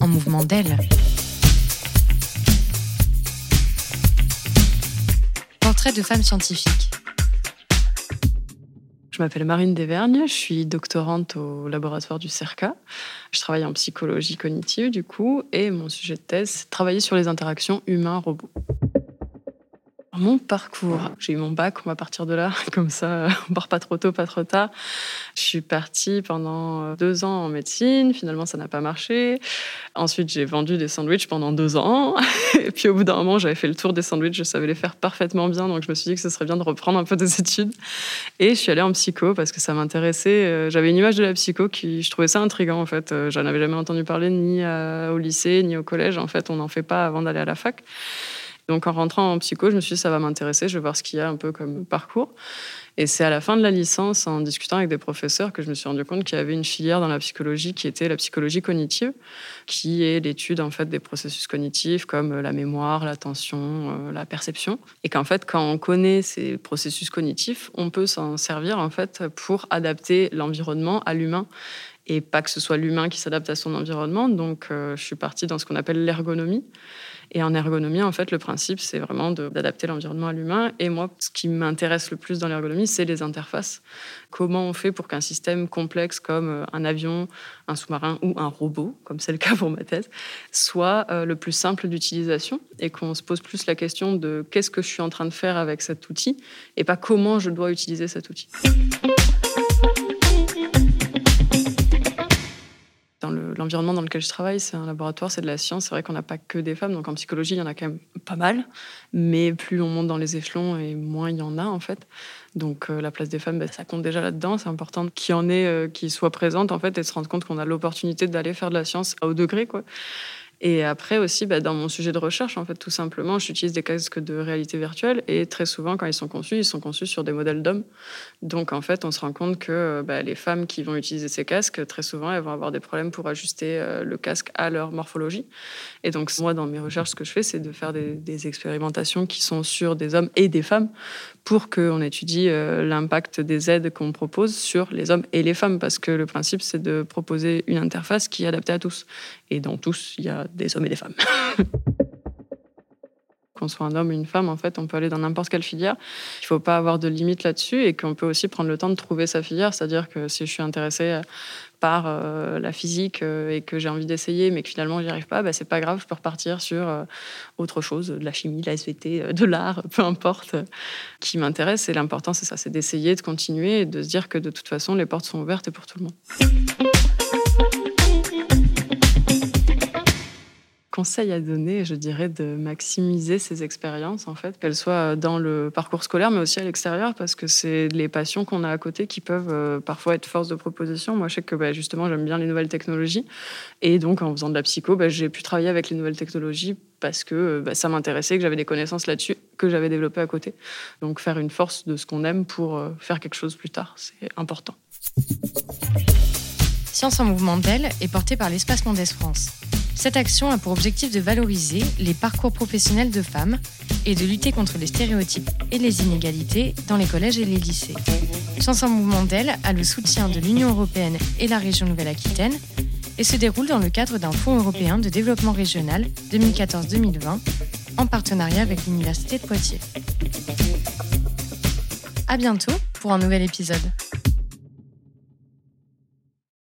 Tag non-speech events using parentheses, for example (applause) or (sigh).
En mouvement d'aile. Portrait de femme scientifique. Je m'appelle Marine Desvergnes, je suis doctorante au laboratoire du CERCA. Je travaille en psychologie cognitive du coup, et mon sujet de thèse, c'est travailler sur les interactions humains-robots. Mon parcours, j'ai eu mon bac, on va partir de là, (laughs) comme ça on part pas trop tôt, pas trop tard. Je suis partie pendant euh, deux ans en médecine, finalement ça n'a pas marché. Ensuite j'ai vendu des sandwichs pendant deux ans, (laughs) et puis au bout d'un moment j'avais fait le tour des sandwichs, je savais les faire parfaitement bien, donc je me suis dit que ce serait bien de reprendre un peu des études. Et je suis allée en psycho parce que ça m'intéressait. Euh, j'avais une image de la psycho qui, je trouvais ça intriguant en fait. Euh, j'en avais jamais entendu parler ni au lycée, ni au collège. En fait on n'en fait pas avant d'aller à la fac. Donc en rentrant en psycho, je me suis dit ça va m'intéresser, je vais voir ce qu'il y a un peu comme parcours. Et c'est à la fin de la licence, en discutant avec des professeurs, que je me suis rendu compte qu'il y avait une filière dans la psychologie qui était la psychologie cognitive, qui est l'étude en fait des processus cognitifs comme la mémoire, l'attention, euh, la perception, et qu'en fait quand on connaît ces processus cognitifs, on peut s'en servir en fait pour adapter l'environnement à l'humain et pas que ce soit l'humain qui s'adapte à son environnement. Donc, euh, je suis partie dans ce qu'on appelle l'ergonomie. Et en ergonomie, en fait, le principe, c'est vraiment d'adapter l'environnement à l'humain. Et moi, ce qui m'intéresse le plus dans l'ergonomie, c'est les interfaces. Comment on fait pour qu'un système complexe comme euh, un avion, un sous-marin ou un robot, comme c'est le cas pour ma thèse, soit euh, le plus simple d'utilisation et qu'on se pose plus la question de qu'est-ce que je suis en train de faire avec cet outil et pas comment je dois utiliser cet outil. L'environnement dans lequel je travaille, c'est un laboratoire, c'est de la science. C'est vrai qu'on n'a pas que des femmes, donc en psychologie, il y en a quand même pas mal. Mais plus on monte dans les échelons, et moins il y en a en fait. Donc euh, la place des femmes, ben, ça compte déjà là-dedans. C'est important qu'il y en ait euh, qui soient présentes en fait et se rendre compte qu'on a l'opportunité d'aller faire de la science à haut degré, quoi. Et après aussi, bah, dans mon sujet de recherche, en fait, tout simplement, j'utilise des casques de réalité virtuelle et très souvent, quand ils sont conçus, ils sont conçus sur des modèles d'hommes. Donc, en fait, on se rend compte que bah, les femmes qui vont utiliser ces casques, très souvent, elles vont avoir des problèmes pour ajuster euh, le casque à leur morphologie. Et donc, moi, dans mes recherches, ce que je fais, c'est de faire des, expérimentations qui sont sur des hommes et des femmes pour qu'on étudie euh, l'impact des aides qu'on propose sur les hommes et les femmes. Parce que le principe, c'est de proposer une interface qui est adaptée à tous. Et dans tous, il y a des hommes et des femmes. (laughs) qu'on soit un homme ou une femme, en fait, on peut aller dans n'importe quelle filière. Il ne faut pas avoir de limite là-dessus et qu'on peut aussi prendre le temps de trouver sa filière. C'est-à-dire que si je suis intéressée par euh, la physique euh, et que j'ai envie d'essayer, mais que finalement j'y arrive pas, bah, c'est pas grave, je peux repartir sur euh, autre chose, de la chimie, de la SVT, de l'art, (laughs) peu importe, qui m'intéresse. Et l'important, c'est ça, c'est d'essayer, de continuer et de se dire que de toute façon, les portes sont ouvertes pour tout le monde. Conseil à donner, je dirais, de maximiser ces expériences, en fait, qu'elles soient dans le parcours scolaire, mais aussi à l'extérieur, parce que c'est les passions qu'on a à côté qui peuvent euh, parfois être force de proposition. Moi, je sais que bah, justement, j'aime bien les nouvelles technologies. Et donc, en faisant de la psycho, bah, j'ai pu travailler avec les nouvelles technologies parce que bah, ça m'intéressait, que j'avais des connaissances là-dessus, que j'avais développées à côté. Donc, faire une force de ce qu'on aime pour euh, faire quelque chose plus tard, c'est important. Science en mouvement d'elle est portée par l'Espace Mondes France. Cette action a pour objectif de valoriser les parcours professionnels de femmes et de lutter contre les stéréotypes et les inégalités dans les collèges et les lycées. Chance en mouvement d'elle a le soutien de l'Union européenne et la région Nouvelle-Aquitaine et se déroule dans le cadre d'un fonds européen de développement régional 2014-2020 en partenariat avec l'Université de Poitiers. À bientôt pour un nouvel épisode.